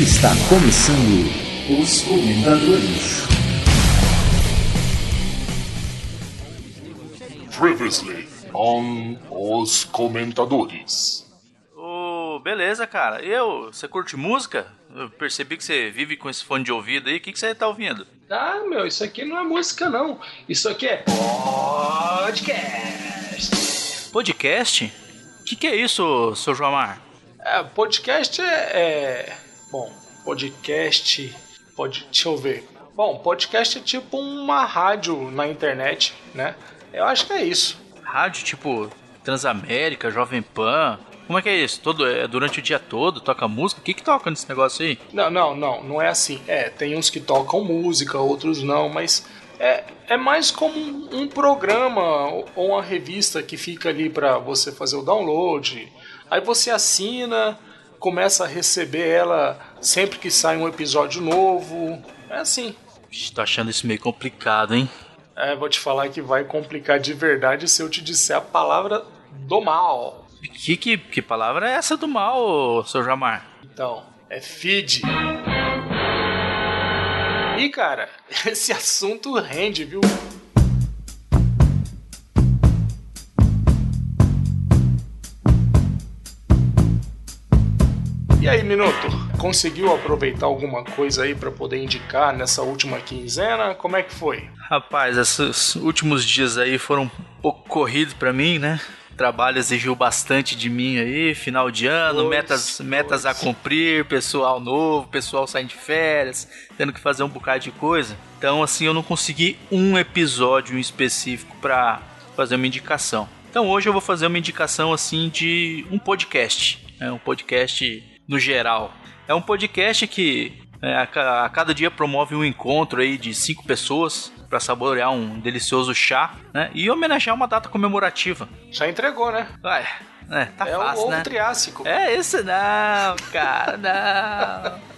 Está começando os comentadores. Previously on os comentadores. Ô, beleza, cara. Eu, você curte música? Eu percebi que você vive com esse fone de ouvido aí. O que, que você tá ouvindo? Ah, meu, isso aqui não é música, não. Isso aqui é podcast. Podcast? O que, que é isso, seu Joamar? É, podcast é, é- Bom, podcast. Pode, deixa eu ver. Bom, podcast é tipo uma rádio na internet, né? Eu acho que é isso. Rádio tipo Transamérica, Jovem Pan. Como é que é isso? Todo, é durante o dia todo? Toca música? O que, que toca nesse negócio aí? Não, não, não, não é assim. É, tem uns que tocam música, outros não, mas é, é mais como um, um programa ou uma revista que fica ali pra você fazer o download. Aí você assina, começa a receber ela sempre que sai um episódio novo. É assim. Tô achando isso meio complicado, hein? É, vou te falar que vai complicar de verdade se eu te disser a palavra do mal. Que, que, que palavra é essa do mal, seu Jamar? Então, é feed. E cara, esse assunto rende, viu? Aí, Minuto? Conseguiu aproveitar alguma coisa aí pra poder indicar nessa última quinzena? Como é que foi? Rapaz, esses últimos dias aí foram um pouco corridos pra mim, né? O trabalho exigiu bastante de mim aí, final de ano, Pois, metas, metas a cumprir, pessoal novo, pessoal saindo de férias, tendo que fazer um bocado de coisa. Então, assim, eu não consegui um episódio em específico pra fazer uma indicação. Então, hoje eu vou fazer uma indicação assim de um podcast, né? um podcast no geral. É um podcast que é, a, a cada dia promove um encontro aí de cinco pessoas para saborear um delicioso chá, né? E homenagear uma data comemorativa. Já entregou, né? Ué, é, tá é fácil, o ovo né? triássico. É esse não, cara, não.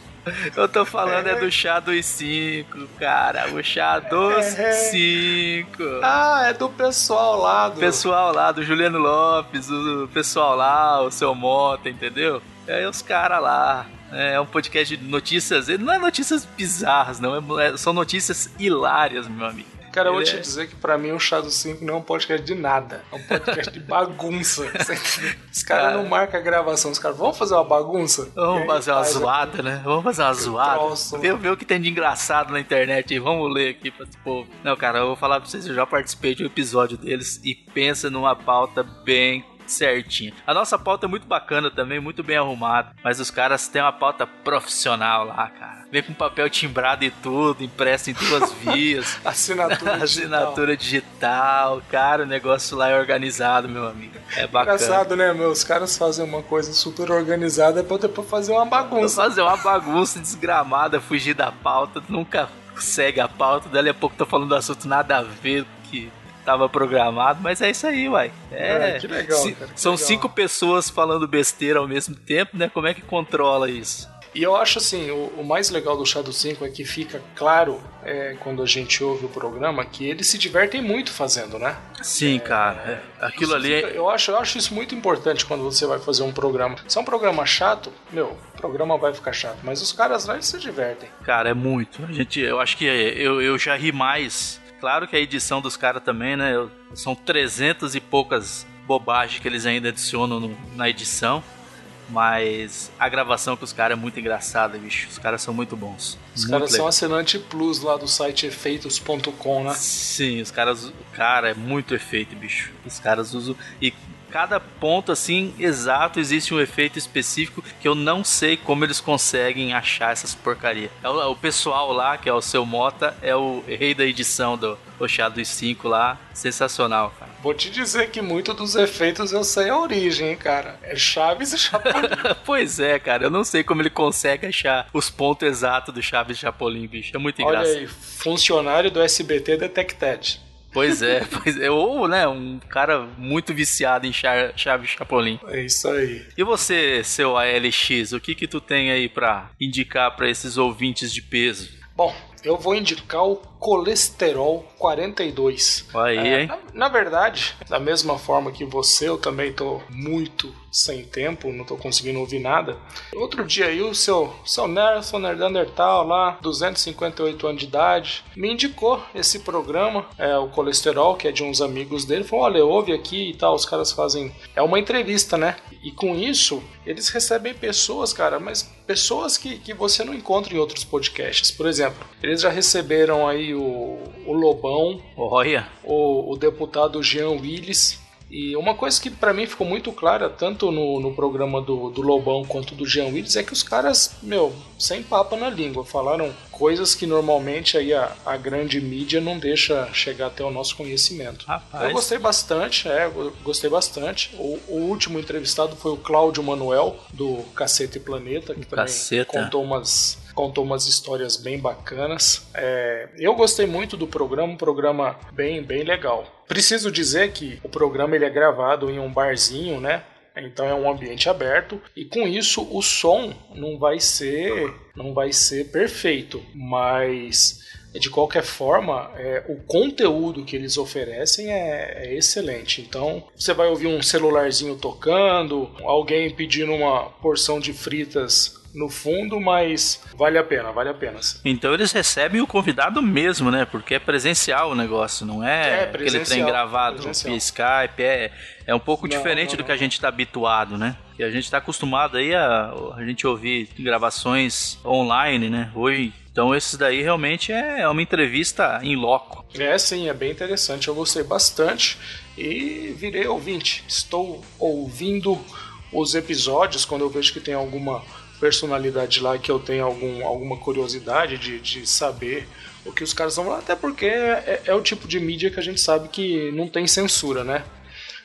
Eu tô falando é do chá dos cinco, cara. O chá dos É. cinco. Ah, é do pessoal lá do. Pessoal lá do Juliano Lopes, o pessoal lá, o seu Mota, entendeu? É os caras lá. É um podcast de notícias. Não é notícias bizarras, não. é- são notícias hilárias, meu amigo. Cara, eu vou te é- dizer que pra mim o Chá do 5 não é um podcast de nada. É um podcast de bagunça. Os caras Cara. não marcam a gravação. Os caras vão fazer uma bagunça? E Vamos fazer uma faz zoada, né? Vamos fazer uma zoada. troço. Ver, ver o que tem de engraçado na internet aí. Vamos ler aqui pra esse povo. Não, cara, eu vou falar pra vocês, eu já participei de um episódio deles e pensa numa pauta bem certinha. A nossa pauta é muito bacana também, muito bem arrumada, mas os caras têm uma pauta profissional lá, cara. Vem com papel timbrado e tudo, impresso em duas vias. Assinatura. digital. Assinatura digital, cara, o negócio lá é organizado, meu amigo. É bacana. Engraçado, né, meu? Os caras fazem uma coisa super organizada pra depois fazer uma bagunça. fazer uma bagunça desgramada, fugir da pauta, nunca segue a pauta, dali a pouco tô falando do assunto nada a ver que tava programado, mas é isso aí, uai. É, É, que legal, ci- cara, que são legal. cinco pessoas falando besteira ao mesmo tempo, né? Como é que controla isso? E eu acho assim, o, o mais legal do Chá do 5 é que fica claro é, quando a gente ouve o programa que eles se divertem muito fazendo, né? Sim, cara, é, aquilo ali fica- é... eu, acho, eu acho isso muito importante quando você vai fazer um programa. Se é um programa chato, meu, o programa vai ficar chato. Mas os caras lá eles se divertem. Cara, é muito. A gente, eu acho que eu, eu já ri mais. Claro que a edição dos caras também, né? eu- são 300 e poucas bobagens que eles ainda adicionam no- na edição. Mas a gravação com os caras é muito engraçada, bicho. Os caras são muito bons. Os caras são assinante plus lá do site efeitos.com, né? Sim, os caras. Cara, é muito efeito, bicho. Os caras usam. E cada ponto, assim, exato, existe um efeito específico que eu não sei como eles conseguem achar essas porcaria. É o, o pessoal lá, que é o seu Mota, é o rei da edição do Oxá dos 5 lá. Sensacional, cara. Vou te dizer que muito dos efeitos eu sei a origem, hein, cara. É Chaves e Chapolin. pois é, cara, eu não sei como ele consegue achar os pontos exatos do Chaves Chapolin, bicho. É muito Olha engraçado. aí, funcionário do SBT Detected. Pois é, pois é. Ou, né, um cara muito viciado em Cha- Chaves Chapolin. É isso aí. E você, seu ALX, o que que tu tem aí pra indicar pra esses ouvintes de peso? Bom, eu vou indicar o colesterol 42. Aí, É, hein? na, na verdade, da mesma forma que você, eu também tô muito sem tempo, não tô conseguindo ouvir nada. Outro dia aí o seu, seu Nelson Nerdandertal lá, 258 anos de idade, me indicou esse programa, é o colesterol, que é de uns amigos dele, falou: olha, ouve aqui e tal, os caras fazem. É uma entrevista, né? E com isso, eles recebem pessoas, cara, mas pessoas que, que você não encontra em outros podcasts. Por exemplo, eles já receberam aí o, o Lobão, Olha, o, o deputado Jean Willis. E uma coisa que para mim ficou muito clara, tanto no, no programa do, do Lobão quanto do Jean Willis, é que os caras, meu, sem papa na língua, falaram coisas que normalmente aí a, a grande mídia não deixa chegar até o nosso conhecimento. rapaz. Eu gostei bastante, é, gostei bastante. O, o último entrevistado foi o Cláudio Manuel, do Caceta e Planeta, que também Caceta. contou umas, contou umas histórias bem bacanas. É, eu gostei muito do programa, um programa bem, bem legal. Preciso dizer que o programa ele é gravado em um barzinho, né? Então é um ambiente aberto e com isso o som não vai ser não vai ser perfeito, mas de qualquer forma é, o conteúdo que eles oferecem é, é excelente. Então você vai ouvir um celularzinho tocando, alguém pedindo uma porção de fritas no fundo, mas vale a pena, vale a pena. Então eles recebem o convidado mesmo, né? Porque é presencial o negócio, não é, É, aquele trem gravado presencial. via Skype. É, é um pouco Não, diferente não, do não. que a gente está habituado, né? E a gente está acostumado aí a, a gente ouvir gravações online, né? Hoje, então esses daí realmente é uma entrevista em loco. É sim, é bem interessante. Eu gostei bastante e virei ouvinte. Estou ouvindo os episódios quando eu vejo que tem alguma personalidade lá que eu tenho algum, alguma curiosidade de, de saber o que os caras vão falar, até porque é, é o tipo de mídia que a gente sabe que não tem censura, né?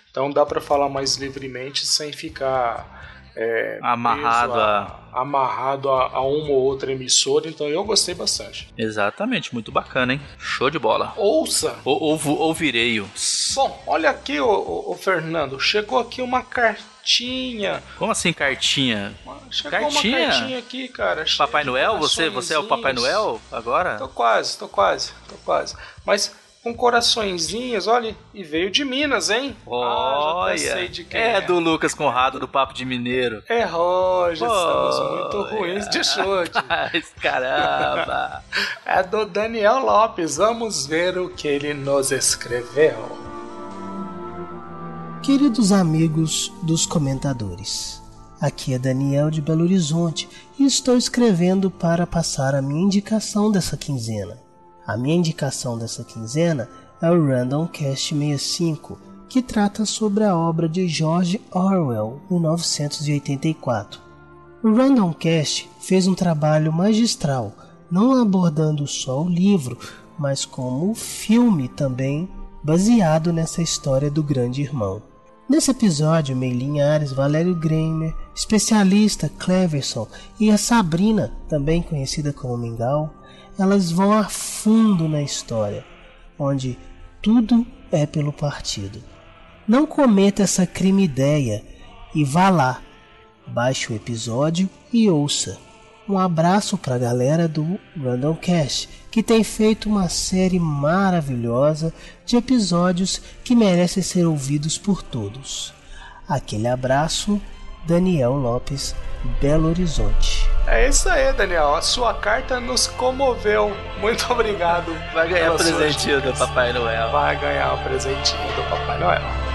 Então dá para falar mais livremente sem ficar é, Amarrado preso a- amarrado a, a uma ou outra emissora. Então eu gostei bastante. Exatamente, muito bacana, hein? Show de bola. Ouça Ou, ouvo- ouvirei-o. Bom, olha aqui, ô, ô, ô, Fernando, chegou aqui uma cartinha. Como assim cartinha? Chegou Cartinha? uma cartinha aqui, cara. Papai Noel? Você, você é o Papai. Noel agora? Tô quase, tô quase, tô quase. Mas com coraçõezinhos, olha, e veio de Minas, hein? Ah, Olha, sei de quem é do Lucas Conrado do Papo de Mineiro. É Roger, estamos muito ruins de chute. Mas caramba! É do Daniel Lopes. Vamos ver o que ele nos escreveu. Queridos amigos dos comentadores, aqui é Daniel de Belo Horizonte e estou escrevendo para passar a minha indicação dessa quinzena. A minha indicação dessa quinzena é o Random Cast 65, que trata sobre a obra de George Orwell, 1984. O Random Cast fez um trabalho magistral, não abordando só o livro, mas como o filme também, baseado nessa história do grande irmão. Nesse episódio, May Linhares, Valério Greimer, especialista Cleverson e a Sabrina, também conhecida como Mingau, elas vão a fundo na história, onde tudo é pelo partido. Não cometa essa crime ideia e vá lá, baixe o episódio e ouça. Um abraço para a galera do Random Cast, que tem feito uma série maravilhosa de episódios que merecem ser ouvidos por todos. Aquele abraço, Daniel Lopes, Belo Horizonte. É isso aí, Daniel. A sua carta nos comoveu. Muito obrigado. Vai ganhar sua presentinho do. Papai Noel. Vai ganhar o presentinho do Papai Noel.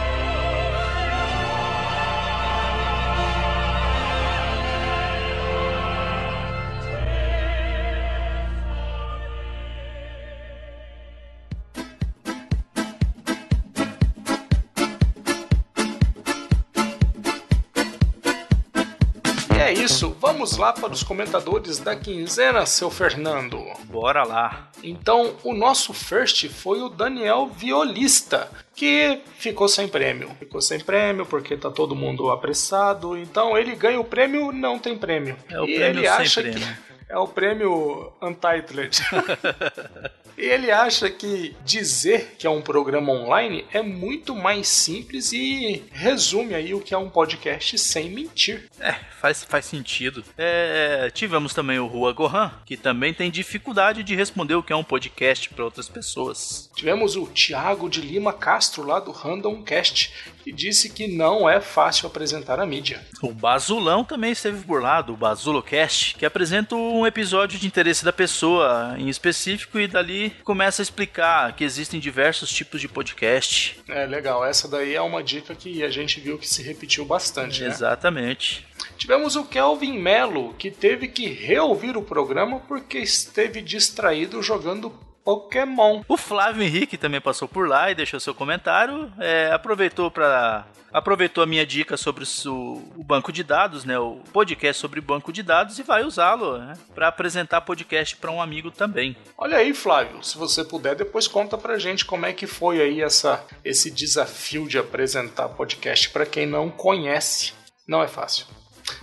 Vamos lá para os comentadores da quinzena, seu Fernando. Bora lá. Então, o nosso first foi o Daniel Violista, que ficou sem prêmio. Ficou sem prêmio porque tá todo mundo apressado. Então, ele ganha o prêmio, não tem prêmio. É o e prêmio ele acha prêmio. que é o prêmio Untitled. E ele acha que dizer que é um programa online é muito mais simples e resume aí o que é um podcast sem mentir. É, faz, faz sentido. É, tivemos também o Rua Gohan, que também tem dificuldade de responder o que é um podcast para outras pessoas. Tivemos o Thiago de Lima Castro, lá do Random Cast, que disse que não é fácil apresentar a mídia. O Bazulão também esteve por lá, do Bazulocast, que apresenta um episódio de interesse da pessoa em específico e dali começa a explicar que existem diversos tipos de podcast. É legal, essa daí é uma dica que a gente viu que se repetiu bastante, né? Exatamente. Tivemos o Kelvin Mello, que teve que reouvir o programa porque esteve distraído jogando Pokémon. O Flávio Henrique também passou por lá e deixou seu comentário. É, aproveitou para aproveitou a minha dica sobre o, o, banco de dados, né, o podcast sobre banco de dados e vai usá-lo né, para apresentar podcast para um amigo também. Olha aí, Flávio, se você puder depois conta pra gente como é que foi aí essa esse desafio de apresentar podcast para quem não conhece. Não é fácil.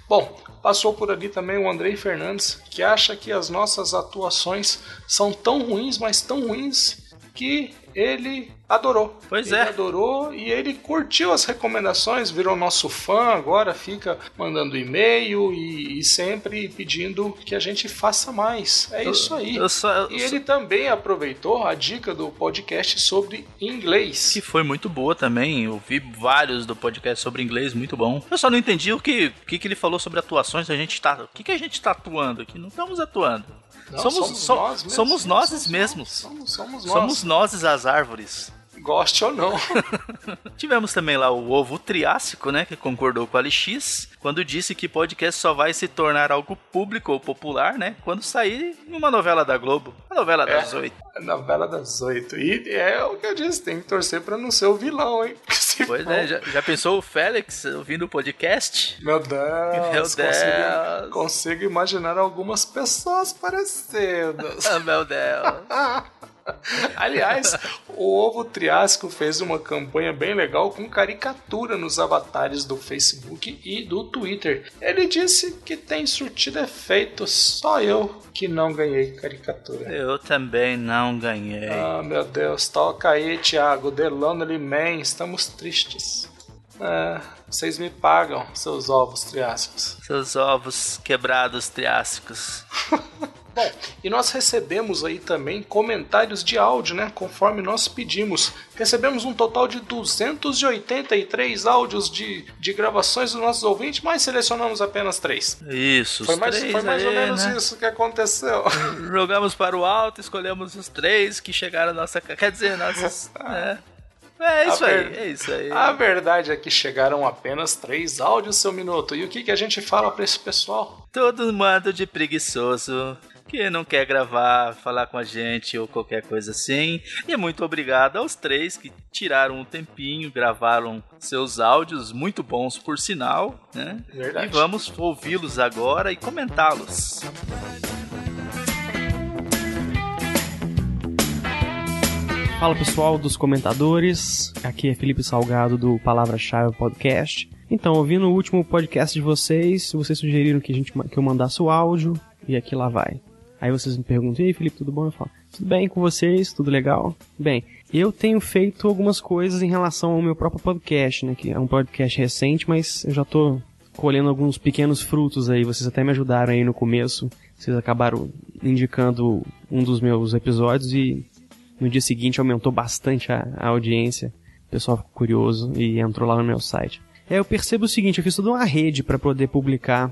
Bom, passou por ali também o Andrei Fernandes, que acha que as nossas atuações são tão ruins, mas tão ruins, que ele adorou. Pois ele é. adorou e ele curtiu as recomendações, virou nosso fã, agora fica mandando e-mail e, e sempre pedindo que a gente faça mais. É Eu- isso aí. eu só- eu e só- ele também aproveitou a dica do podcast sobre inglês. Que foi muito boa também. Eu vi vários do podcast sobre inglês, muito bom. Eu só não entendi o que, o que, que ele falou sobre atuações. A gente tá. O que, que a gente tá atuando aqui? Não estamos atuando. Não, somos, so- nós mesmos. somos nós Somos- mesmos. Somos, somos nós. Somos nós as árvores. Goste ou não. Tivemos também lá o Ovo Triássico, né? Que concordou com a LX quando disse que podcast só vai se tornar algo público ou popular, né? Quando sair em uma novela da Globo. A novela das É. oito. A novela das oito. E é o que eu disse, tem que torcer pra não ser o vilão, hein? Pois for- é, já, já pensou o Félix ouvindo o podcast? Meu Deus, Meu Consigo, Deus. consigo imaginar algumas pessoas parecidas. Ah, meu Deus. Aliás, o Ovo Triássico fez uma campanha bem legal com caricatura nos avatares do Facebook e do Twitter. Ele disse que tem surtido efeito, só eu que não ganhei caricatura. Eu também não ganhei. Ah, meu Deus, toca aí, Thiago. The Lonely Man, estamos tristes. É, vocês me pagam, seus ovos triássicos. Seus ovos quebrados triássicos. Bom, e nós recebemos aí também comentários de áudio, né? Conforme nós pedimos. Recebemos um total de 283 áudios de, de gravações dos nossos ouvintes, mas selecionamos apenas três. Isso, Foi mais, foi mais ou aí, menos né? isso que aconteceu. Jogamos para o alto, escolhemos os três que chegaram à nossa. Quer dizer, nossos. é. É isso A aí, ver- é isso aí. A verdade é que chegaram apenas três áudios, seu minuto. E o que, que a gente fala pra esse pessoal? Todo mundo de preguiçoso que não quer gravar, falar com a gente ou qualquer coisa assim. E muito obrigado aos três que tiraram um tempinho, gravaram seus áudios muito bons por sinal, né? Verdade. E vamos ouvi-los agora e comentá-los. Fala pessoal dos comentadores, aqui é Felipe Salgado do Palavra-Chave Podcast. Então, ouvindo o último podcast de vocês, vocês sugeriram que, a gente, que eu mandasse o áudio e aqui lá vai. Aí vocês me perguntam, e aí Felipe, tudo bom? Eu falo, tudo bem com vocês? Tudo legal? Bem, eu tenho feito algumas coisas em relação ao meu próprio podcast, né? Que é um podcast recente, mas eu já tô colhendo alguns pequenos frutos aí. Vocês até me ajudaram aí no começo. Vocês acabaram indicando um dos meus episódios e no dia seguinte aumentou bastante a, a audiência. O pessoal ficou curioso e entrou lá no meu site. É, eu percebo o seguinte, eu fiz toda uma rede para poder publicar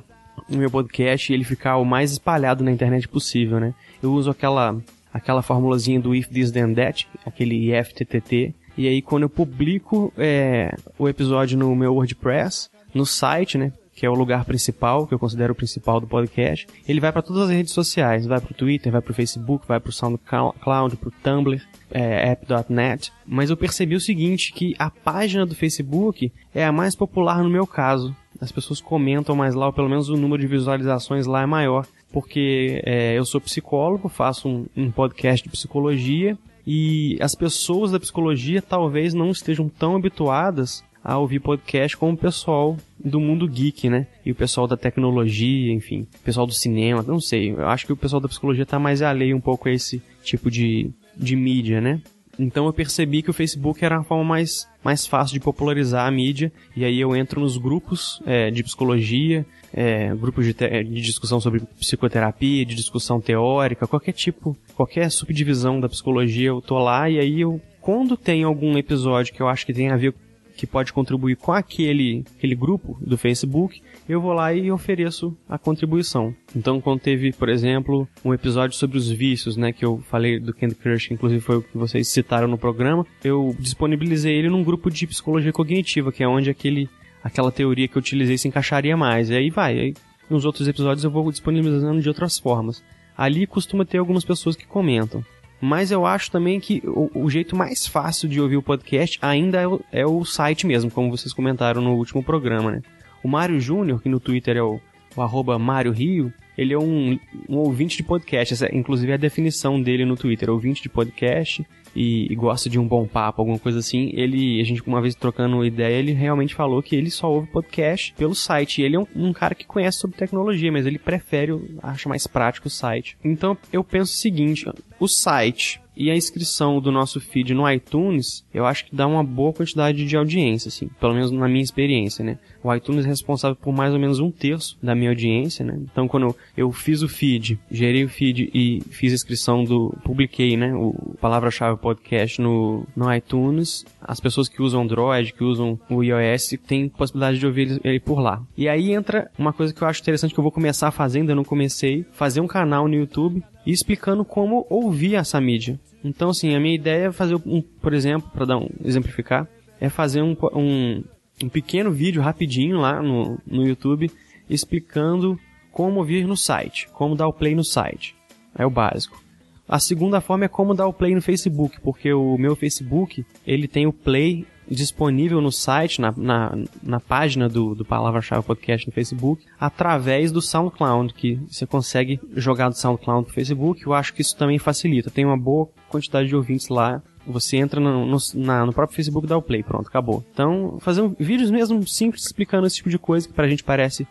o meu podcast e ele ficar o mais espalhado na internet possível, né? Eu uso aquela aquela formulazinha do if this then that, aquele IFTTT, e aí quando eu publico é, o episódio no meu WordPress, no site, né? Que é o lugar principal, que eu considero o principal do podcast. Ele vai para todas as redes sociais, vai pro Twitter, vai pro Facebook, vai pro SoundCloud, pro Tumblr, é, app.net. Mas eu percebi o seguinte, que a página do Facebook é a mais popular no meu caso. As pessoas comentam mais lá, ou pelo menos o número de visualizações lá é maior. Porque é, eu sou psicólogo, faço um, um podcast de psicologia e as pessoas da psicologia talvez não estejam tão habituadas a ouvir podcast como o pessoal do mundo geek, né? E o pessoal da tecnologia, enfim, o pessoal do cinema, não sei. Eu acho que o pessoal da psicologia tá mais alheio um pouco a esse tipo de, de mídia, né? Então eu percebi que o Facebook era a forma mais, mais fácil de popularizar a mídia, e aí eu entro nos grupos é, de psicologia, é, grupos de, de, discussão sobre psicoterapia, de discussão teórica, qualquer tipo, qualquer subdivisão da psicologia, eu tô lá e aí eu, quando tem algum episódio que eu acho que tem a ver que pode contribuir com aquele, aquele grupo do Facebook, eu vou lá e ofereço a contribuição. Então, quando teve, por exemplo, um episódio sobre os vícios, né, que eu falei do Candy Crush, que inclusive foi o que vocês citaram no programa, eu disponibilizei ele num grupo de psicologia cognitiva, que é onde aquele, aquela teoria que eu utilizei se encaixaria mais. E aí vai, aí nos outros episódios eu vou disponibilizando de outras formas. Ali costuma ter algumas pessoas que comentam. Mas eu acho também que o, o, jeito mais fácil de ouvir o podcast ainda é o, é o, site mesmo, como vocês comentaram no último programa, né? O Mário Júnior, que no Twitter é o, o Mário Rio, ele é um, um ouvinte de podcast. Essa, inclusive, é a definição dele no Twitter, ouvinte de podcast e, e, gosta de um bom papo, alguma coisa assim, ele, a gente uma vez trocando ideia, ele realmente falou que ele só ouve podcast pelo site. E ele é um, um cara que conhece sobre tecnologia, mas ele prefere, acha mais prático o site. Então eu penso o seguinte: o site e a inscrição do nosso feed no iTunes, eu acho que dá uma boa quantidade de audiência, assim, pelo menos na minha experiência, né? O iTunes é responsável por mais ou menos um terço da minha audiência, né? Então, quando eu, fiz o feed, gerei o feed e fiz a inscrição do, publiquei, né, o palavra-chave podcast no, no iTunes, as pessoas que usam Android, que usam o iOS, têm possibilidade de ouvir ele por lá. E aí entra uma coisa que eu acho interessante que eu vou começar fazendo, eu não comecei, fazer um canal no YouTube e explicando como ouvir essa mídia. Então, assim, a minha ideia é fazer um, por exemplo, para dar um exemplificar, é fazer um, um, um, pequeno vídeo rapidinho lá no, no YouTube explicando como ouvir no site, como dar o play no site. É o básico. A segunda forma é como dar o play no Facebook, porque o meu Facebook, ele tem o play disponível no site, na, na, na página do, do Palavra-Chave Podcast no Facebook, através do SoundCloud, que você consegue jogar do SoundCloud pro Facebook. Eu acho que isso também facilita. Tem uma boa quantidade de ouvintes lá. Você entra no, no, na, no próprio Facebook dá o play, pronto, acabou. Então, fazer um, vídeos mesmo simples explicando esse tipo de coisa que pra gente parece,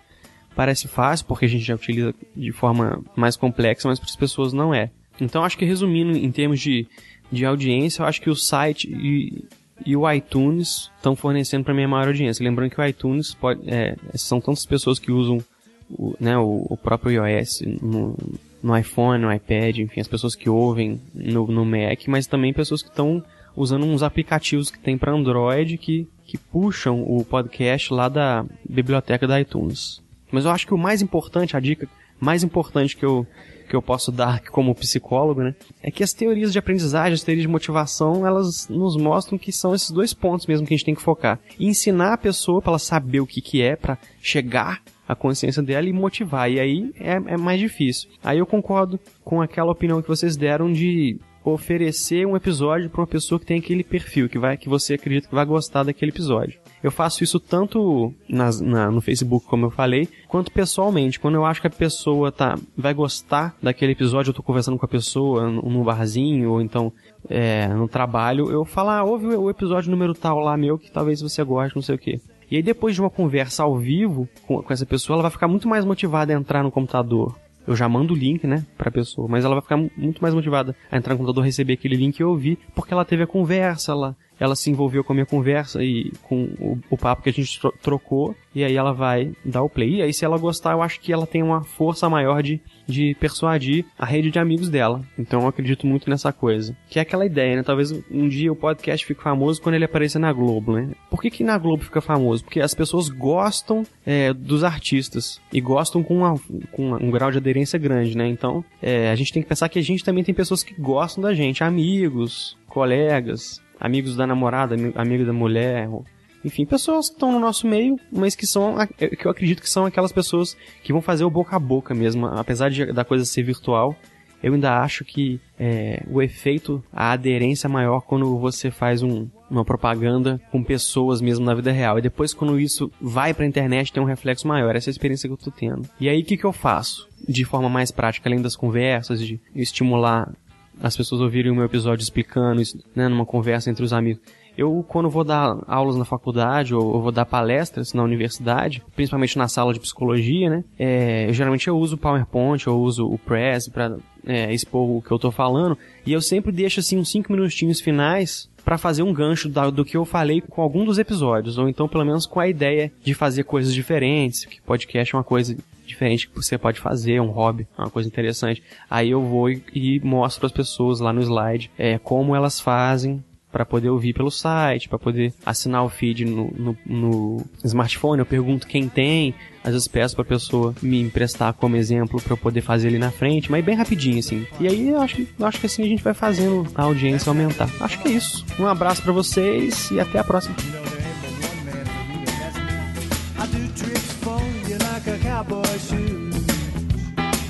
parece fácil, porque a gente já utiliza de forma mais complexa, mas para as pessoas não é. Então, acho que resumindo em termos de, de audiência, eu acho que o site e, e o iTunes estão fornecendo para minha maior audiência. Lembrando que o iTunes pode, é, são tantas pessoas que usam o, né, o, o próprio iOS no, no, iPhone, no iPad, enfim, as pessoas que ouvem no, no Mac, mas também pessoas que estão usando uns aplicativos que tem para Android que, que puxam o podcast lá da biblioteca da iTunes. Mas eu acho que o mais importante, a dica mais importante que eu que eu posso dar como psicólogo, né? É que as teorias de aprendizagem, as teorias de motivação, elas nos mostram que são esses dois pontos mesmo que a gente tem que focar. E ensinar a pessoa para ela saber o que que é, para chegar à consciência dela e motivar. E aí é, é mais difícil. Aí eu concordo com aquela opinião que vocês deram de oferecer um episódio para uma pessoa que tem aquele perfil, que vai que você acredita que vai gostar daquele episódio. Eu faço isso tanto nas, na, no Facebook, como eu falei, quanto pessoalmente. Quando eu acho que a pessoa tá, vai gostar daquele episódio, eu tô conversando com a pessoa num barzinho, ou então é, no trabalho, eu falo, ah, ouve o episódio número tal lá meu, que talvez você goste, não sei o que. E aí depois de uma conversa ao vivo com, com essa pessoa, ela vai ficar muito mais motivada a entrar no computador, eu já mando o link, né, pra pessoa, mas ela vai ficar muito mais motivada a entrar no computador, receber aquele link e ouvir, porque ela teve a conversa, ela, ela se envolveu com a minha conversa e com o, o papo que a gente tro trocou, e aí ela vai dar o play. E aí, se ela gostar, eu acho que ela tem uma força maior de, de persuadir a rede de amigos dela. Então eu acredito muito nessa coisa. Que é aquela ideia, né? Talvez um dia o podcast fique famoso quando ele aparecer na Globo, né? Por que, que na Globo fica famoso? Porque as pessoas gostam é, dos artistas e gostam com, uma, com um grau de aderência grande, né? Então é, a gente tem que pensar que a gente também tem pessoas que gostam da gente, amigos, colegas, amigos da namorada, amigo da mulher, enfim, pessoas que estão no nosso meio, mas que são, que eu acredito que são aquelas pessoas que vão fazer o boca a boca mesmo, apesar de, da coisa ser virtual. Eu ainda acho que é, o efeito, a aderência é maior quando você faz um, uma propaganda com pessoas mesmo na vida real. E depois, quando isso vai pra internet, tem um reflexo maior. Essa é a experiência que eu tô tendo. E aí, o que, que eu faço? De forma mais prática, além das conversas, de estimular as pessoas ouvirem o meu episódio explicando isso, né, numa conversa entre os amigos. Eu, quando vou dar aulas na faculdade ou, vou dar palestras na universidade, principalmente na sala de psicologia, né? É, geralmente eu uso o PowerPoint, eu uso o Press para é, expor o que eu tô falando, e eu sempre deixo assim uns 5 minutinhos finais para fazer um gancho do, do que eu falei com algum dos episódios, ou então pelo menos com a ideia de fazer coisas diferentes, que podcast é uma coisa diferente que você pode fazer, um hobby, uma coisa interessante. Aí eu vou e, e mostro as pessoas lá no slide é, como elas fazem para poder ouvir pelo site, para poder assinar o feed no, no, no, smartphone. Eu pergunto quem tem, às vezes peço para pessoa me emprestar como exemplo para eu poder fazer ali na frente, mas bem rapidinho assim. E aí eu acho, eu acho que assim a gente vai fazendo a audiência aumentar. Acho que é isso. Um abraço para vocês e até a próxima.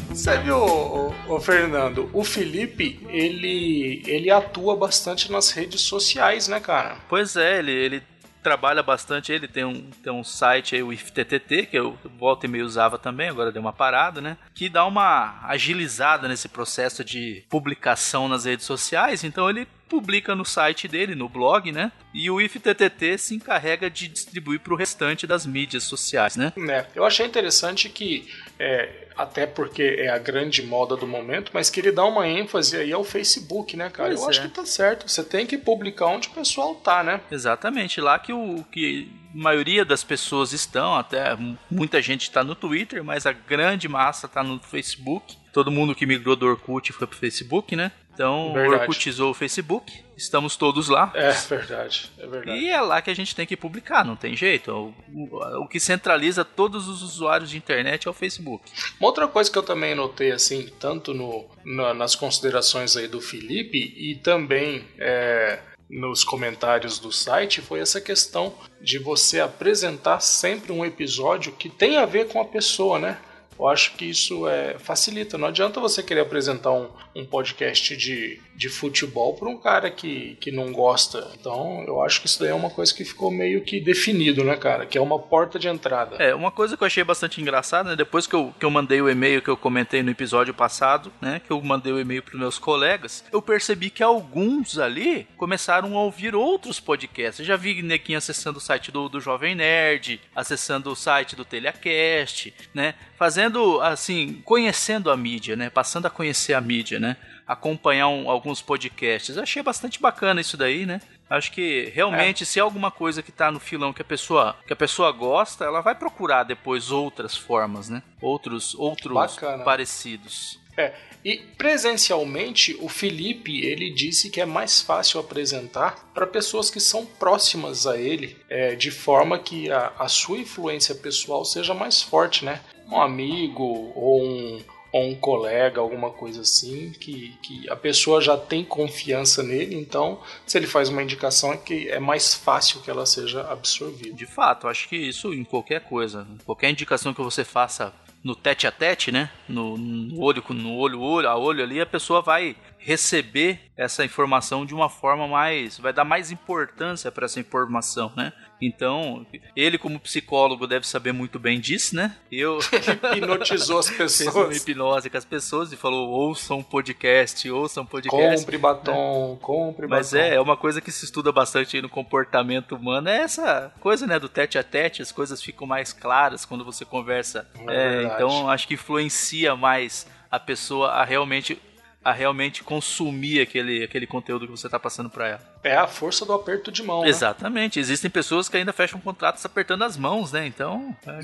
Você viu, Fernando, o Felipe, ele, ele atua bastante nas redes sociais, né, cara? Pois é, ele, ele trabalha bastante, ele tem um, tem um site aí, o IFTTT, que eu volta e meio usava também, agora deu uma parada, né? Que dá uma agilizada nesse processo de publicação nas redes sociais, então ele publica no site dele, no blog, né? E o IFTTT se encarrega de distribuir para o restante das mídias sociais, né? É, eu achei interessante que, é, até porque é a grande moda do momento, mas que ele dá uma ênfase aí ao Facebook, né, cara? Pois eu é. acho que tá certo. Você tem que publicar onde o pessoal tá, né? Exatamente, lá que o que a maioria das pessoas estão, até muita gente está no Twitter, mas a grande massa está no Facebook. Todo mundo que migrou do Orkut foi pro Facebook, né? Então, verdade. Orkutizou o Facebook, estamos todos lá. É verdade, é verdade. E é lá que a gente tem que publicar, não tem jeito. O, o, que centraliza todos os usuários de internet é o Facebook. Uma outra coisa que eu também notei, assim, tanto no, na, nas considerações aí do Felipe e também é, nos comentários do site, foi essa questão de você apresentar sempre um episódio que tem a ver com a pessoa, né? Eu acho que isso é, facilita. Não adianta você querer apresentar um, um podcast de, de futebol para um cara que, que não gosta. Então, eu acho que isso daí é uma coisa que ficou meio que definido, né, cara? Que é uma porta de entrada. É, uma coisa que eu achei bastante engraçada, né? Depois que eu, que eu mandei o e-mail que eu comentei no episódio passado, né? Que eu mandei o e-mail para meus colegas, eu percebi que alguns ali começaram a ouvir outros podcasts. Eu já vi nequinho acessando o site do, do Jovem Nerd, acessando o site do Telecast, né? Fazendo, assim, conhecendo a mídia, né? Passando a conhecer a mídia, né? acompanhar um, alguns podcasts. Eu achei bastante bacana isso daí, né? Acho que realmente é. se é alguma coisa que tá no filão que a pessoa que a pessoa gosta, ela vai procurar depois outras formas, né? Outros outros Bacana. parecidos. É. E presencialmente, o Felipe ele disse que é mais fácil apresentar para pessoas que são próximas a ele, é, de forma que a, a sua influência pessoal seja mais forte, né? Um amigo ou um, ou um colega, alguma coisa assim, que, que a pessoa já tem confiança nele, então se ele faz uma indicação é que é mais fácil que ela seja absorvida. De fato, acho que isso em qualquer coisa, qualquer indicação que você faça no tete a tete, né? No, no olho no olho, olho a olho ali, a pessoa vai receber essa informação de uma forma mais, vai dar mais importância para essa informação, né? Então, ele como psicólogo deve saber muito bem disso, né? Eu hipnotizou as pessoas. Fez uma hipnose com as pessoas e falou: ouçam podcast, ouçam podcast. Compre batom, né? compre Mas batom. é, é uma coisa que se estuda bastante no comportamento humano, é essa coisa, né, do tete a tete, as coisas ficam mais claras quando você conversa. É, é então, acho que influencia mais a pessoa a realmente a realmente consumir aquele, aquele conteúdo que você está passando para ela. É a força do aperto de mão. Né? Exatamente. Né? Existem pessoas que ainda fecham contratos apertando as mãos, né? Então, é, é, é,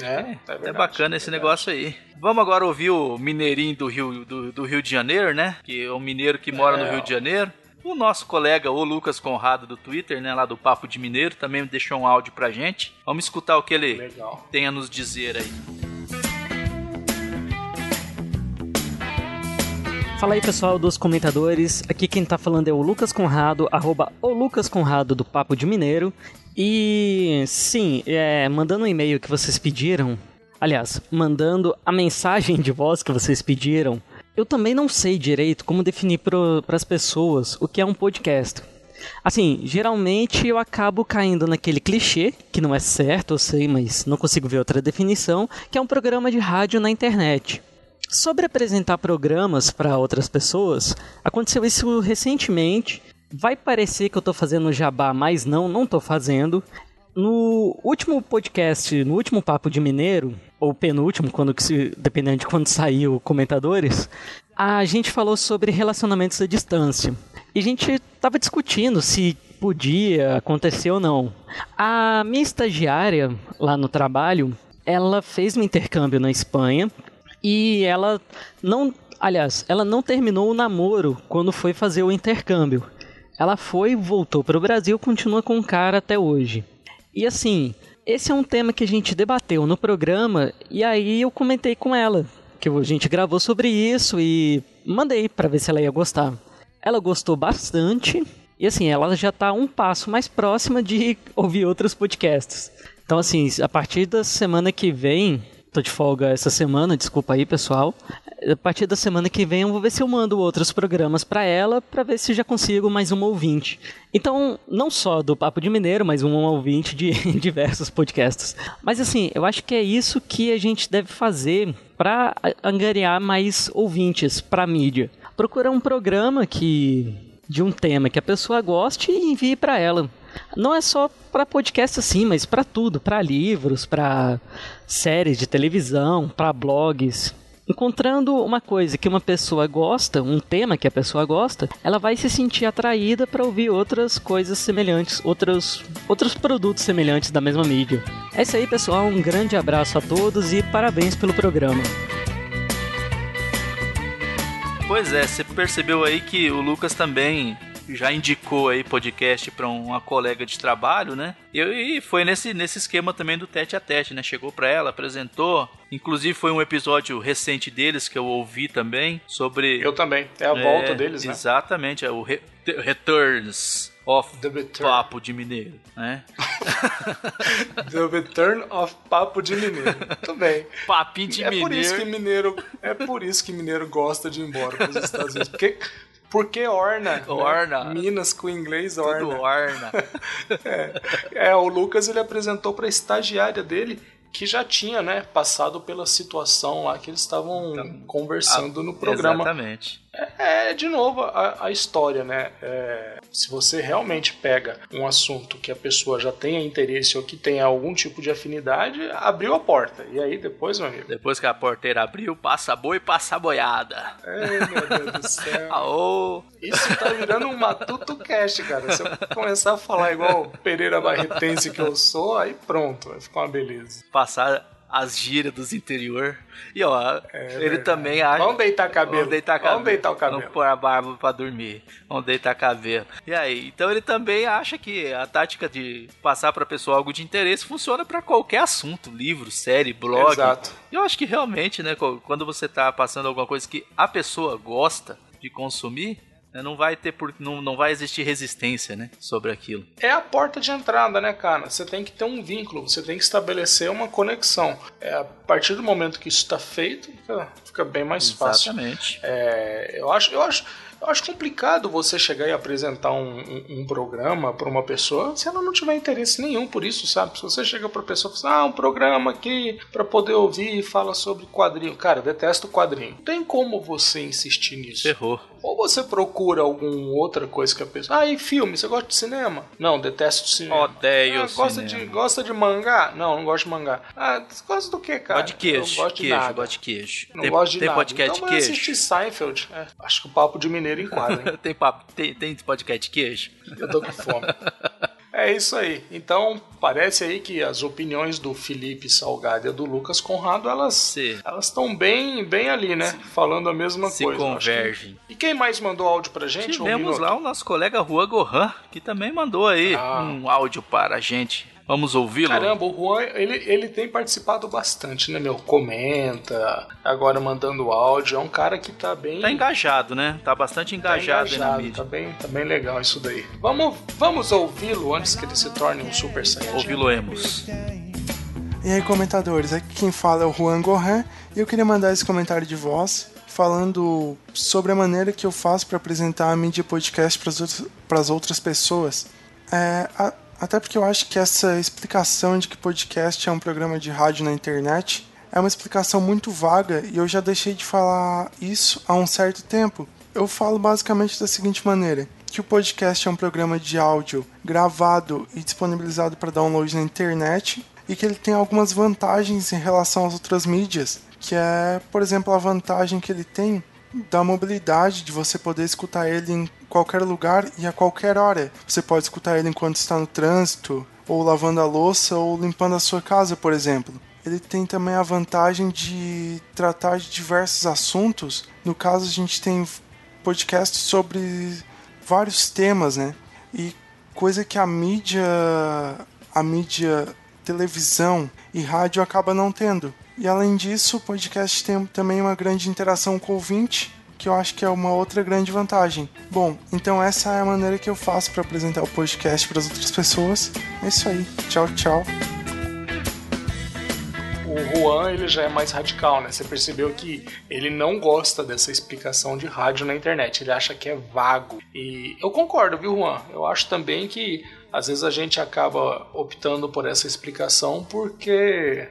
verdade, é bacana esse negócio aí. Vamos agora ouvir o mineirinho do Rio, do, do Rio de Janeiro, né? Que é um mineiro que mora no é. Rio de Janeiro. O nosso colega, o Lucas Conrado do Twitter, né, lá do Papo de Mineiro, também deixou um áudio pra gente. Vamos escutar o que ele Legal. tem a nos dizer aí. Fala aí pessoal dos comentadores, aqui quem tá falando é o Lucas Conrado, arroba o Lucas Conrado do Papo de Mineiro. E sim, é, mandando um e-mail que vocês pediram, aliás, mandando a mensagem de voz que vocês pediram, eu também não sei direito como definir para as pessoas o que é um podcast. Assim, geralmente eu acabo caindo naquele clichê, que não é certo, eu sei, mas não consigo ver outra definição, que é um programa de rádio na internet. Sobre apresentar programas para outras pessoas, aconteceu isso recentemente. Vai parecer que eu estou fazendo jabá, mas não, não estou fazendo. No último podcast, no último Papo de Mineiro, ou penúltimo, quando dependendo de quando saiu comentadores, a gente falou sobre relacionamentos à distância. E a gente estava discutindo se podia acontecer ou não. A minha estagiária lá no trabalho, ela fez um intercâmbio na Espanha e ela não, aliás, ela não terminou o namoro quando foi fazer o intercâmbio. Ela foi, voltou para o Brasil, continua com o cara até hoje. E assim, esse é um tema que a gente debateu no programa e aí eu comentei com ela que a gente gravou sobre isso e mandei para ver se ela ia gostar. Ela gostou bastante e assim, ela já está um passo mais próxima de ouvir outros podcasts. Então assim, a partir da semana que vem, tô de folga essa semana, desculpa aí, pessoal. A partir da semana que vem eu vou ver se eu mando outros programas para ela, para ver se já consigo mais um ouvinte. Então, não só do Papo de Mineiro, mas um ouvinte de diversos podcasts. Mas assim, eu acho que é isso que a gente deve fazer para angariar mais ouvintes para mídia procura um programa que de um tema que a pessoa goste e envie para ela. Não é só para podcast assim, mas para tudo, para livros, para séries de televisão, para blogs. Encontrando uma coisa que uma pessoa gosta, um tema que a pessoa gosta, ela vai se sentir atraída para ouvir outras coisas semelhantes, outros, outros produtos semelhantes da mesma mídia. É isso aí, pessoal. Um grande abraço a todos e parabéns pelo programa. Pois é, você percebeu aí que o Lucas também já indicou aí podcast para uma colega de trabalho, né? E, foi nesse, nesse esquema também do tete a tete, né? Chegou para ela, apresentou. Inclusive foi um episódio recente deles que eu ouvi também sobre. Eu também. É a volta é, deles, né? Exatamente, é o Re Returns of The Return. Papo de Mineiro, né? The Return of Papo de Mineiro. Muito bem. Papinho de é Mineiro. Por isso que mineiro. É por isso que mineiro gosta de ir embora para os Estados Unidos. Porque porque orna. Orna. Né? Minas com inglês orna. Tudo orna. é. é, o Lucas ele apresentou para a estagiária dele que já tinha, né, passado pela situação lá que eles estavam então, conversando no programa. Exatamente. É, é de novo a, a história, né? É, se você realmente pega um assunto que a pessoa já tenha interesse ou que tenha algum tipo de afinidade, abriu a porta. E aí depois, meu amigo. Depois que a porteira abriu, passa boi passa boiada. É, meu Deus do céu. Aô. Isso tá virando um matuto cash, cara. Se eu começar a falar igual Pereira Barretense que eu sou, aí pronto, vai ficar uma beleza. Passar as gírias dos interior. E ó, é, ele também acha. Vamos deitar cabelo. Vamos deitar cabelo. Vamos deitar o cabelo. Não pôr a barba pra dormir. Vamos deitar cabelo. E aí, então ele também acha que a tática de passar pra pessoa algo de interesse funciona para qualquer assunto, livro, série, blog. Exato. Eu acho que realmente, né, quando você tá passando alguma coisa que a pessoa gosta de consumir, não vai ter por, não, não vai existir resistência, né, sobre aquilo. É a porta de entrada, né, cara? Você tem que ter um vínculo, você tem que estabelecer uma conexão. É, a partir do momento que isso está feito, fica, fica, bem mais fácil. Exatamente. É, eu acho, eu acho eu acho complicado você chegar e apresentar um, um, um programa para uma pessoa se ela não tiver interesse nenhum por isso, sabe? Se você chega para a pessoa e fala assim, ah, um programa aqui para poder ouvir e fala sobre quadrinho. Cara, eu detesto quadrinho. Tem como você insistir nisso? Errou. Ou você procura alguma outra coisa que a pessoa. Ah, e filme? Você gosta de cinema? Não, detesto cinema. Odeio ah, gosta cinema. De, gosta de mangá? Não, não gosto de mangá. Ah, você gosta do que, cara? Gosto de queijo. Eu gosto de queijo, nada. gosto de queijo. Não tem, gosto de tem nada. podcast então de queijo? assistir Seinfeld. É, acho que o papo de mineiro enquadra, hein? tem, papo, tem, tem podcast queijo? Eu tô com fome. É isso aí. Então, parece aí que as opiniões do Felipe Salgado e do Lucas Conrado, elas Sim. elas estão bem, bem ali, né? Falando a mesma Se coisa. eu acho que- convergem. E quem mais mandou áudio pra gente? Um Tivemos minuto. lá o nosso colega Juan Gohan, que também mandou aí Ah. um áudio para a gente. Vamos ouvi-lo? Caramba, o Juan, ele, ele tem participado bastante, né, meu? Comenta, agora mandando áudio. É um cara que tá bem. Tá engajado, né? Tá bastante tá engajado, aí na engajado, mídia. tá bem, tá bem legal isso daí. Vamos, vamos ouvi-lo antes que ele se torne um super saiyajin. Ouvi-lo-emos. E aí, comentadores, aqui quem fala é o Juan Gohan e eu queria mandar esse comentário de voz falando sobre a maneira que eu faço para apresentar a mídia podcast para as outras pessoas. É, a- até porque eu acho que essa explicação de que podcast é um programa de rádio na internet é uma explicação muito vaga e eu já deixei de falar isso há um certo tempo. Eu falo basicamente da seguinte maneira: que o podcast é um programa de áudio gravado e disponibilizado para download na internet e que ele tem algumas vantagens em relação às outras mídias, que é, por exemplo, a vantagem que ele tem da mobilidade, de você poder escutar ele em qualquer lugar e a qualquer hora. Você pode escutar ele enquanto está no trânsito, ou lavando a louça, ou limpando a sua casa, por exemplo. Ele tem também a vantagem de tratar de diversos assuntos. No caso, a gente tem podcasts sobre vários temas, né? E coisa que a mídia, a mídia televisão e rádio acaba não tendo. E além disso, o podcast tem também uma grande interação com o ouvinte, que eu acho que é uma outra grande vantagem. Bom, então essa é a maneira que eu faço para apresentar o podcast para as outras pessoas. É isso aí. Tchau, tchau. O Juan ele já é mais radical, né? Você percebeu que ele não gosta dessa explicação de rádio na internet. Ele acha que é vago. E eu concordo, viu, Juan? Eu acho também que às vezes a gente acaba optando por essa explicação porque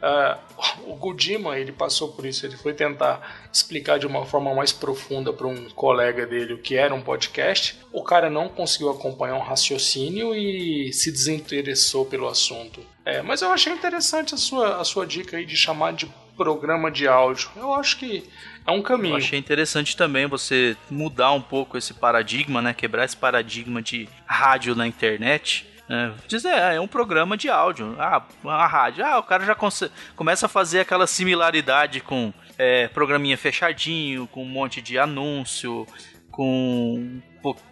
Uh, o Gudima ele passou por isso, ele foi tentar explicar de uma forma mais profunda para um colega dele o que era um podcast. O cara não conseguiu acompanhar um raciocínio e se desinteressou pelo assunto. É, mas eu achei interessante a sua, a sua dica aí de chamar de programa de áudio. Eu acho que é um caminho. Eu achei interessante também você mudar um pouco esse paradigma, né? Quebrar esse paradigma de rádio na internet é, dizer, é, é um programa de áudio. Ah, a rádio. Ah, o cara já começa a fazer aquela similaridade com é, programinha fechadinho, com um monte de anúncio, com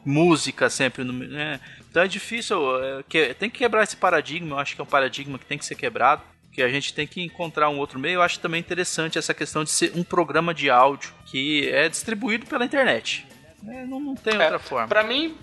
música sempre no. Né? Então é difícil. É, que, tem que quebrar esse paradigma. Eu acho que é um paradigma que tem que ser quebrado. Que a gente tem que encontrar um outro meio. Eu acho também interessante essa questão de ser um programa de áudio que é distribuído pela internet. É, não, não tem é, outra forma. Para mim,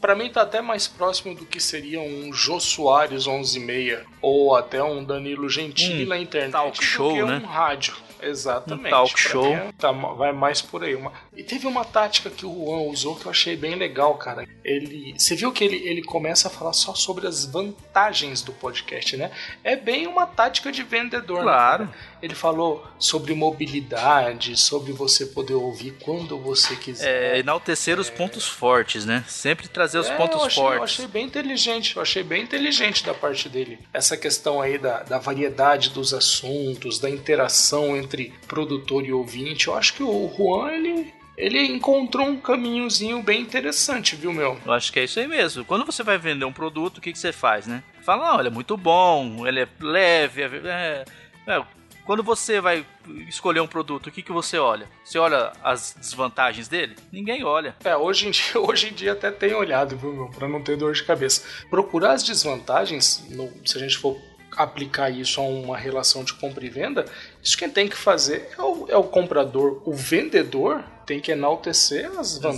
para mim tá até mais próximo do que seria um Jô Soares 11:30 ou até um Danilo Gentili hum, na internet talk show, do que né? um rádio. Exatamente. Um talk show. É, tá, vai mais por aí. Uma... E teve uma tática que o Juan usou que eu achei bem legal, cara. Ele, você viu que ele, ele começa a falar só sobre as vantagens do podcast, né? É bem uma tática de vendedor. Né, claro. Né, ele falou sobre mobilidade, sobre você poder ouvir quando você quiser. É, enaltecer é... os pontos fortes, né? Sempre trazer os é, pontos eu achei, fortes. Eu achei bem inteligente, eu achei bem inteligente da parte dele. Essa questão aí da, da variedade dos assuntos, da interação entre produtor e ouvinte. Eu acho que o Juan, ele, ele encontrou um caminhozinho bem interessante, viu, meu? Eu acho que é isso aí mesmo. Quando você vai vender um produto, o que, que você faz, né? Fala, olha, é muito bom, ele é leve, é, é, quando você vai escolher um produto, o que, que você olha? Você olha as desvantagens dele? Ninguém olha. É, hoje em dia, hoje em dia até tem olhado, viu, meu? Pra não ter dor de cabeça. Procurar as desvantagens, no, se a gente for aplicar isso a uma relação de compra e venda, isso quem tem que fazer é o, é o comprador. O vendedor tem que enaltecer as vantagens,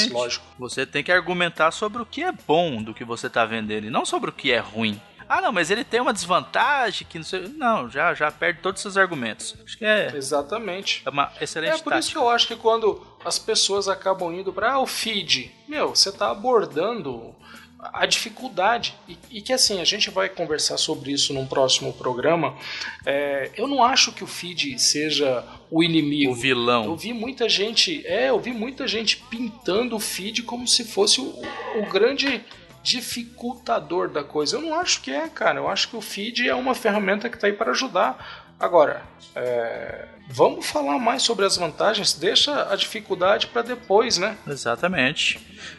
Exatamente. lógico. Você tem que argumentar sobre o que é bom do que você está vendendo e não sobre o que é ruim. Ah, não, mas ele tem uma desvantagem que não sei. Não, já, já perde todos os seus argumentos. Acho que é. Exatamente. É uma excelente É por tática. isso que eu acho que quando as pessoas acabam indo para ah, o feed, meu, você está abordando a dificuldade e, e, que assim a gente vai conversar sobre isso num próximo programa. É, eu não acho que o feed seja o inimigo, o vilão. Eu vi muita gente, é, eu vi muita gente pintando o feed como se fosse o, o grande dificultador da coisa. Eu não acho que é, cara. Eu acho que o feed é uma ferramenta que está aí para ajudar. Agora, é, vamos falar mais sobre as vantagens. Deixa a dificuldade para depois, né? Exatamente.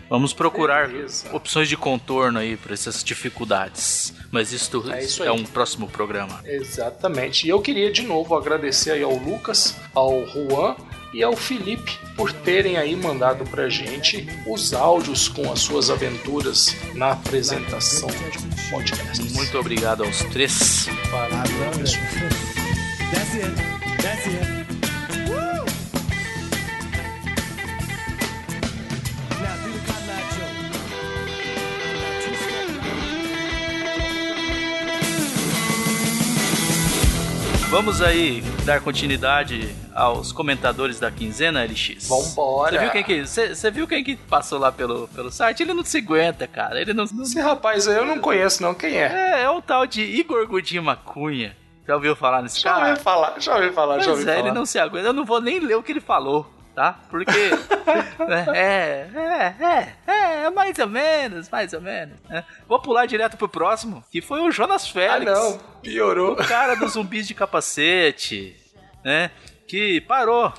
Vamos procurar Beleza. opções de contorno aí para essas dificuldades. Mas isso é, isso é um próximo programa. Exatamente. E eu queria de novo agradecer aí ao Lucas, ao Juan e ao Felipe por terem aí mandado pra gente os áudios com as suas aventuras na apresentação de podcast. Muito obrigado aos três. Valeu, pessoal. That's it. That's it. Vamos aí dar continuidade aos comentadores da quinzena, LX. Vambora. Você viu quem que, você, viu quem que passou lá pelo, pelo site? Ele não se aguenta, cara. Ele não, não... Esse rapaz aí eu não conheço não. Quem é? É, é o tal de Igor Godinho Cunha. Já ouviu falar nesse já cara? Já ouvi falar, já ouvi falar, Mas já ouvi é, falar. ele não se aguenta. Eu não vou nem ler o que ele falou, tá? Porque. é, é, é, é, é, mais ou menos, mais ou menos. É. Vou pular direto pro próximo, que foi o Jonas Félix. Ah, não, piorou. O cara dos zumbis de capacete, né? Que parou,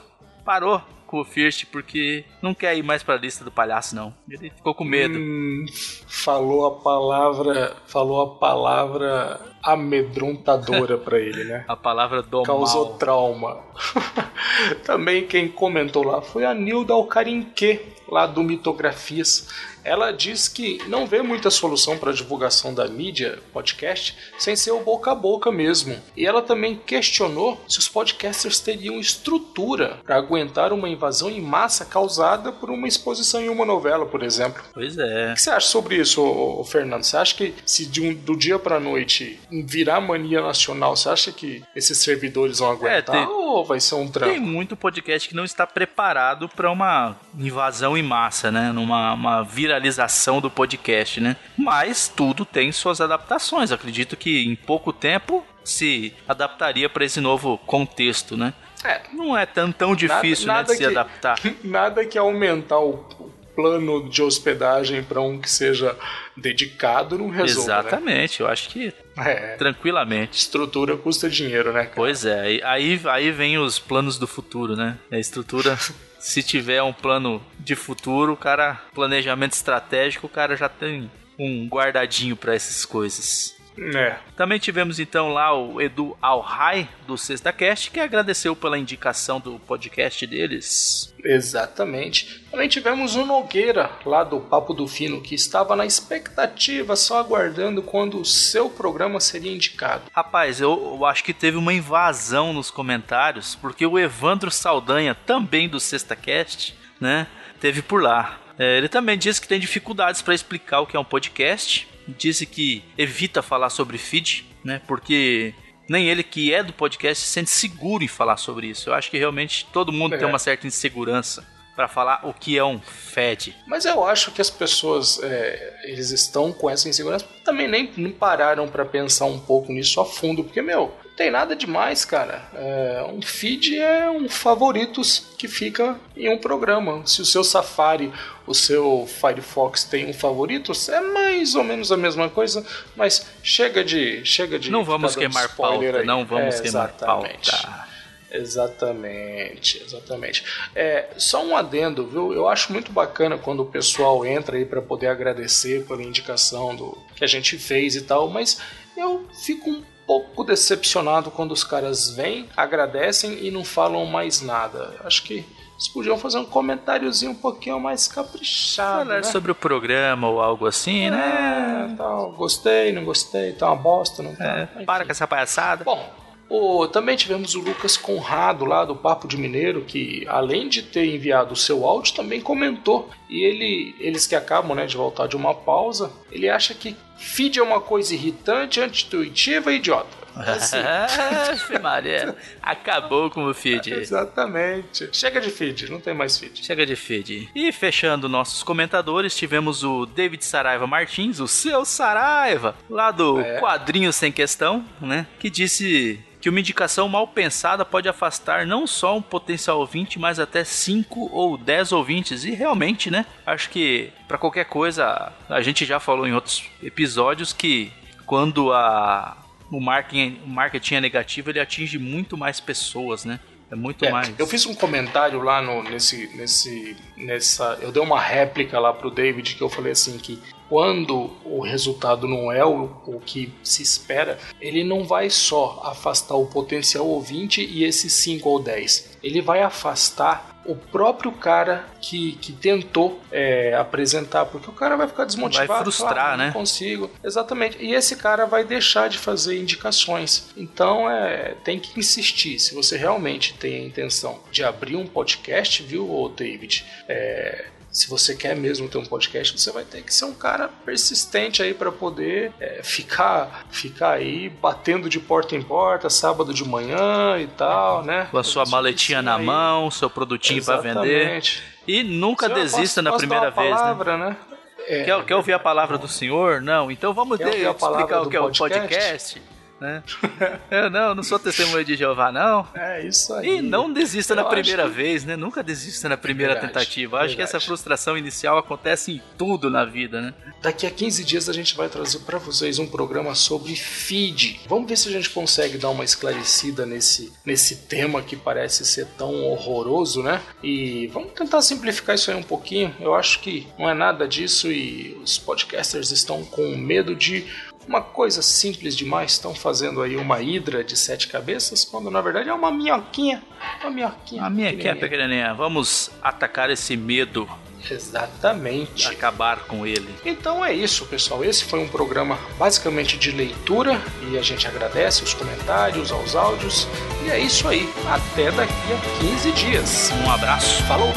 parou com o First porque não quer ir mais pra lista do palhaço, não. Ele ficou com medo. Hum, falou a palavra. Falou a palavra amedrontadora pra ele, né? A palavra do Causou trauma. Também quem comentou lá foi a Nilda Alcarinque, lá do Mitografias. Ela diz que não vê muita solução para divulgação da mídia podcast sem ser o boca a boca mesmo. E ela também questionou se os podcasters teriam estrutura para aguentar uma invasão em massa causada por uma exposição em uma novela, por exemplo. Pois é. O que você acha sobre isso, Fernando? Você acha que se de um- do dia pra noite virar mania nacional, você acha que esses servidores vão aguentar tem- ou vai ser um Tem trampo? muito podcast que não está preparado para uma invasão em massa, né? Numa uma viralização do podcast, né? Mas tudo tem suas adaptações. Acredito que em pouco tempo se adaptaria para esse novo contexto, né? É, Não é tão, tão difícil né, de se que, adaptar. Nada que aumentar o plano de hospedagem para um que seja dedicado não resolve, Exatamente, eu acho que né? É, tranquilamente. estrutura custa dinheiro, né, cara? Pois é, aí- aí, aí vem os planos do futuro, né? A estrutura, se tiver um plano de futuro, o cara, planejamento estratégico, o cara já tem um guardadinho para essas coisas. É. Também tivemos então lá o Edu Alhai do Sexta Cast, que agradeceu pela indicação do podcast deles. Exatamente. Também tivemos o Nogueira, lá do Papo do Fino, que estava na expectativa, só aguardando quando o seu programa seria indicado. Rapaz, eu, eu acho que teve uma invasão nos comentários, porque o Evandro Saldanha, também do Sexta Cast, né, teve por lá. É, ele também disse que tem dificuldades para explicar o que é um podcast. Disse que evita falar sobre feed, né, porque nem ele que é do podcast se sente seguro em falar sobre isso. Eu acho que realmente todo mundo É. tem uma certa insegurança para falar o que é um feed. Mas eu acho que as pessoas é, eles estão com essa insegurança também nem, nem pararam para pensar um pouco nisso a fundo, porque meu, tem nada demais, cara. É, um feed é um favoritos que fica em um programa. Se o seu Safari, o seu Firefox tem um favoritos, é mais ou menos a mesma coisa, mas chega de chega de Não vamos queimar pauta, aí. não vamos É, queimar exatamente. pauta. Exatamente, exatamente. É, só um adendo, viu? Eu acho muito bacana quando o pessoal entra aí para poder agradecer pela indicação do que a gente fez e tal, mas eu fico um pouco decepcionado quando os caras vêm, agradecem e não falam mais nada. Acho que eles podiam fazer um comentáriozinho um pouquinho mais caprichado, Falar né? sobre o programa ou algo assim, né? É, tal, gostei, não gostei, tá uma bosta, não tá. É, para com essa palhaçada. Bom, o- também tivemos o Lucas Conrado lá do Papo de Mineiro, que além de ter enviado o seu áudio, também comentou. E ele, eles que acabam né, de voltar de uma pausa, ele acha que feed é uma coisa irritante, anti-intuitiva e idiota. Assim, Maria, acabou com o feed. exatamente. Chega de feed, não tem mais feed. Chega de feed. E fechando nossos comentadores, tivemos o David Saraiva Martins, o seu Saraiva, lá do É. Quadrinho Sem Questão, né? Que disse que uma indicação mal pensada pode afastar não só um potencial ouvinte, mas até 5 ou 10 ouvintes. E realmente, né? Acho que para qualquer coisa, a gente já falou em outros episódios que quando a o marketing, o marketing é negativo, ele atinge muito mais pessoas, né? É muito É, mais. Eu fiz um comentário lá no, nesse, nesse, nessa. Eu dei uma réplica lá pro David que eu falei assim que quando o resultado não é o, o que se espera, ele não vai só afastar o potencial ouvinte e esses 5 ou 10. Ele vai afastar o próprio cara que, que tentou é, apresentar, porque o cara vai ficar desmotivado. Vai frustrar, falar, "Ah, né?" Não consigo. Exatamente. E esse cara vai deixar de fazer indicações. Então é, tem que insistir. Se você realmente tem a intenção de abrir um podcast, viu, David? É, se você quer mesmo ter um podcast, você vai ter que ser um cara persistente aí para poder é, ficar, ficar aí batendo de porta em porta, sábado de manhã e tal, né? com a sua maletinha na aí. mão, seu produtinho pra vender. E nunca Se eu desista posso- na posso primeira vez, né? palavra, né? É, Quer, quer ouvir a palavra do senhor? Não, então vamos ter, explicar o que é o podcast? Né? eu não, não sou testemunha de Jeová, não. É isso aí. E não desista Eu na primeira que- vez, né? Nunca desista na primeira Verdade, tentativa. Acho que verdade. essa frustração inicial acontece em tudo na vida, né? Daqui a 15 dias a gente vai trazer para vocês um programa sobre feed. Vamos ver se a gente consegue dar uma esclarecida nesse, nesse tema que parece ser tão horroroso, né? E vamos tentar simplificar isso aí um pouquinho. Eu acho que não é nada disso e os podcasters estão com medo de uma coisa simples demais. Estão fazendo aí uma hidra de sete cabeças, quando na verdade é uma minhoquinha. Uma minhoquinha. A pequenininha. pequenininha. Vamos atacar esse medo, Exatamente. acabar com ele. Então é isso, pessoal. Esse foi um programa basicamente de leitura e a gente agradece os comentários, aos áudios. E é isso aí. Até daqui a 15 dias. Um abraço. Falou!